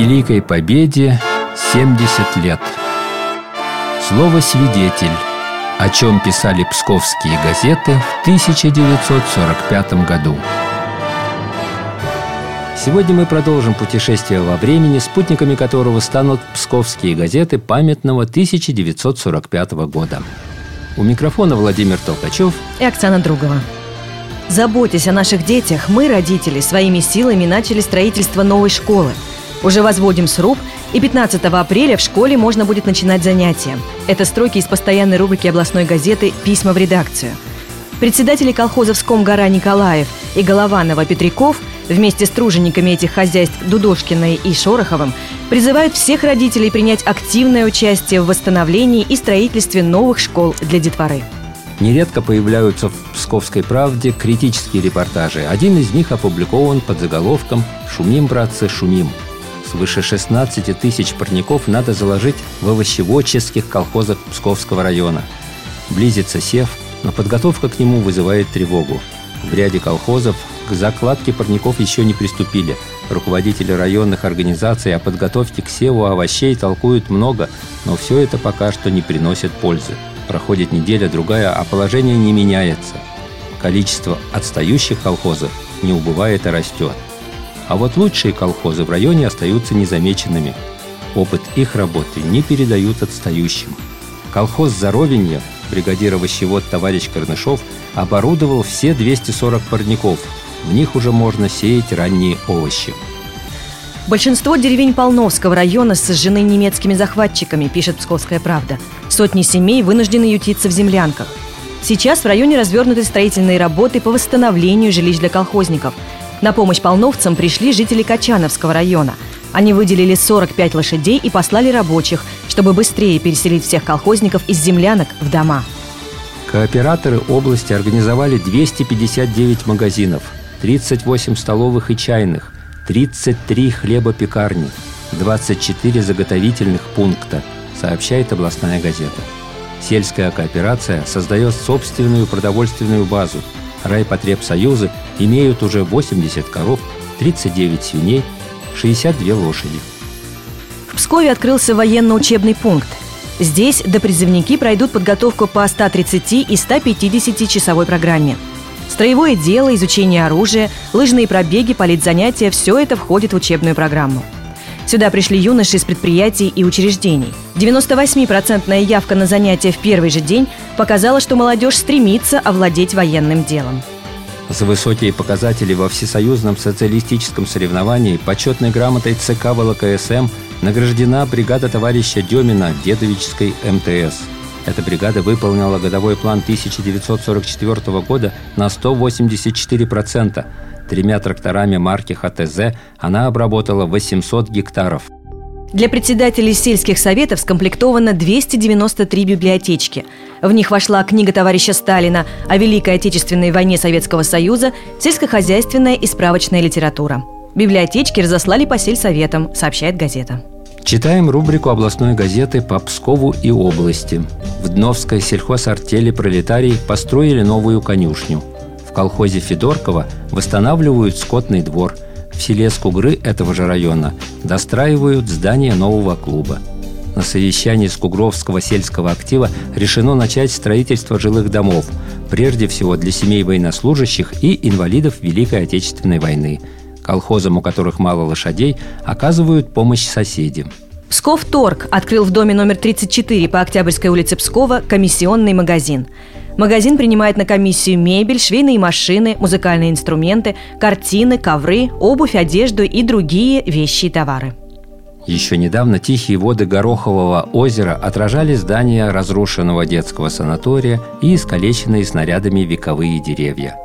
Великой Победе 70 лет. Слово «свидетель», о чем писали псковские газеты в 1945 году. Сегодня мы продолжим путешествие во времени, спутниками которого станут псковские газеты памятного 1945 года. У микрофона Владимир Толкачев и Оксана Другова. Заботясь о наших детях, мы, родители, своими силами начали строительство новой школы – уже возводим сруб, и 15 апреля в школе можно будет начинать занятия. Это строки из постоянной рубрики областной газеты «Письма в редакцию». Председатели колхозов «Ском-гора» Николаев и Голованова Петряков вместе с тружениками этих хозяйств Дудошкиной и Шороховым призывают всех родителей принять активное участие в восстановлении и строительстве новых школ для детворы. Нередко появляются в «Псковской правде» критические репортажи. Один из них опубликован под заголовком «Шумим, братцы, шумим» свыше 16 тысяч парников надо заложить в овощеводческих колхозах Псковского района. Близится сев, но подготовка к нему вызывает тревогу. В ряде колхозов к закладке парников еще не приступили. Руководители районных организаций о подготовке к севу овощей толкуют много, но все это пока что не приносит пользы. Проходит неделя-другая, а положение не меняется. Количество отстающих колхозов не убывает, а растет. А вот лучшие колхозы в районе остаются незамеченными. Опыт их работы не передают отстающим. Колхоз «Заровенье» бригадир овощевод товарищ Корнышов оборудовал все 240 парников. В них уже можно сеять ранние овощи. Большинство деревень Полновского района сожжены немецкими захватчиками, пишет «Псковская правда». Сотни семей вынуждены ютиться в землянках. Сейчас в районе развернуты строительные работы по восстановлению жилищ для колхозников – на помощь полновцам пришли жители Качановского района. Они выделили 45 лошадей и послали рабочих, чтобы быстрее переселить всех колхозников из землянок в дома. Кооператоры области организовали 259 магазинов, 38 столовых и чайных, 33 хлебопекарни, 24 заготовительных пункта, сообщает областная газета. Сельская кооперация создает собственную продовольственную базу – Райпотребсоюзы имеют уже 80 коров, 39 свиней, 62 лошади. В Пскове открылся военно-учебный пункт. Здесь допризывники пройдут подготовку по 130 и 150 часовой программе. Строевое дело, изучение оружия, лыжные пробеги, политзанятия – все это входит в учебную программу. Сюда пришли юноши из предприятий и учреждений. 98-процентная явка на занятия в первый же день показала, что молодежь стремится овладеть военным делом. За высокие показатели во всесоюзном социалистическом соревновании почетной грамотой ЦК ВЛКСМ награждена бригада товарища Демина Дедовической МТС. Эта бригада выполнила годовой план 1944 года на 184%, Тремя тракторами марки ХТЗ она обработала 800 гектаров. Для председателей сельских советов скомплектовано 293 библиотечки. В них вошла книга товарища Сталина о Великой Отечественной войне Советского Союза, сельскохозяйственная и справочная литература. Библиотечки разослали по сельсоветам, сообщает газета. Читаем рубрику областной газеты по Пскову и области. В Дновской сельхозартели «Пролетарий» построили новую конюшню – в колхозе Федоркова восстанавливают скотный двор. В селе Скугры этого же района достраивают здание нового клуба. На совещании Скугровского сельского актива решено начать строительство жилых домов, прежде всего для семей военнослужащих и инвалидов Великой Отечественной войны. Колхозам, у которых мало лошадей, оказывают помощь соседи. Псков Торг открыл в доме номер 34 по Октябрьской улице Пскова комиссионный магазин. Магазин принимает на комиссию мебель, швейные машины, музыкальные инструменты, картины, ковры, обувь, одежду и другие вещи и товары. Еще недавно тихие воды Горохового озера отражали здания разрушенного детского санатория и искалеченные снарядами вековые деревья.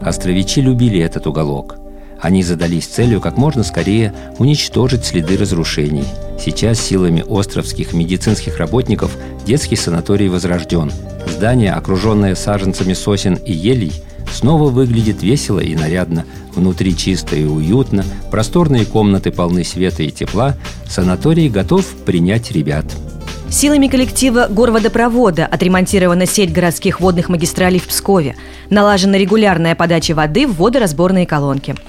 Островичи любили этот уголок – они задались целью как можно скорее уничтожить следы разрушений. Сейчас силами островских медицинских работников детский санаторий возрожден. Здание, окруженное саженцами сосен и елей, снова выглядит весело и нарядно. Внутри чисто и уютно, просторные комнаты полны света и тепла. Санаторий готов принять ребят. Силами коллектива горводопровода отремонтирована сеть городских водных магистралей в Пскове. Налажена регулярная подача воды в водоразборные колонки –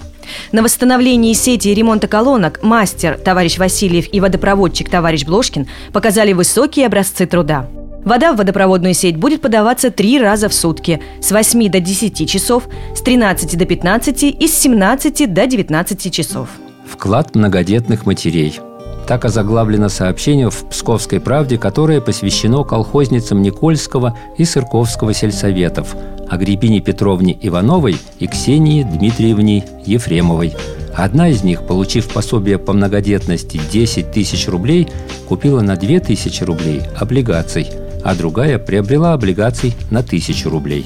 На восстановлении сети и ремонта колонок мастер товарищ Васильев и водопроводчик товарищ Блошкин показали высокие образцы труда. Вода в водопроводную сеть будет подаваться три раза в сутки с 8 до 10 часов, с 13 до 15 и с 17 до 19 часов. Вклад многодетных матерей. Так озаглавлено сообщение в «Псковской правде», которое посвящено колхозницам Никольского и Сырковского сельсоветов, Агриппине Петровне Ивановой и Ксении Дмитриевне Ефремовой. Одна из них, получив пособие по многодетности 10 тысяч рублей, купила на 2 тысячи рублей облигаций, а другая приобрела облигаций на тысячу рублей.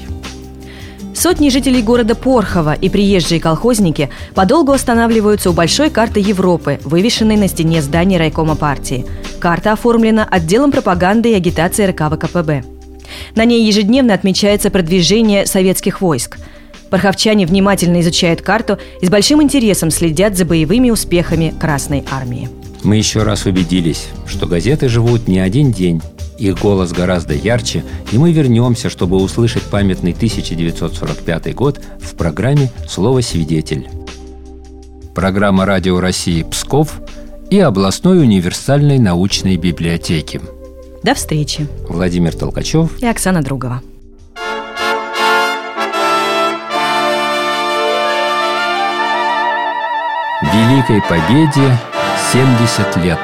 Сотни жителей города Порхова и приезжие колхозники подолгу останавливаются у большой карты Европы, вывешенной на стене здания райкома партии. Карта оформлена отделом пропаганды и агитации РК ВКПБ. На ней ежедневно отмечается продвижение советских войск. Порховчане внимательно изучают карту и с большим интересом следят за боевыми успехами Красной Армии. Мы еще раз убедились, что газеты живут не один день. Их голос гораздо ярче, и мы вернемся, чтобы услышать памятный 1945 год в программе «Слово свидетель». Программа «Радио России Псков» и областной универсальной научной библиотеки – до встречи. Владимир Толкачев и Оксана Другова. Великой Победе 70 лет.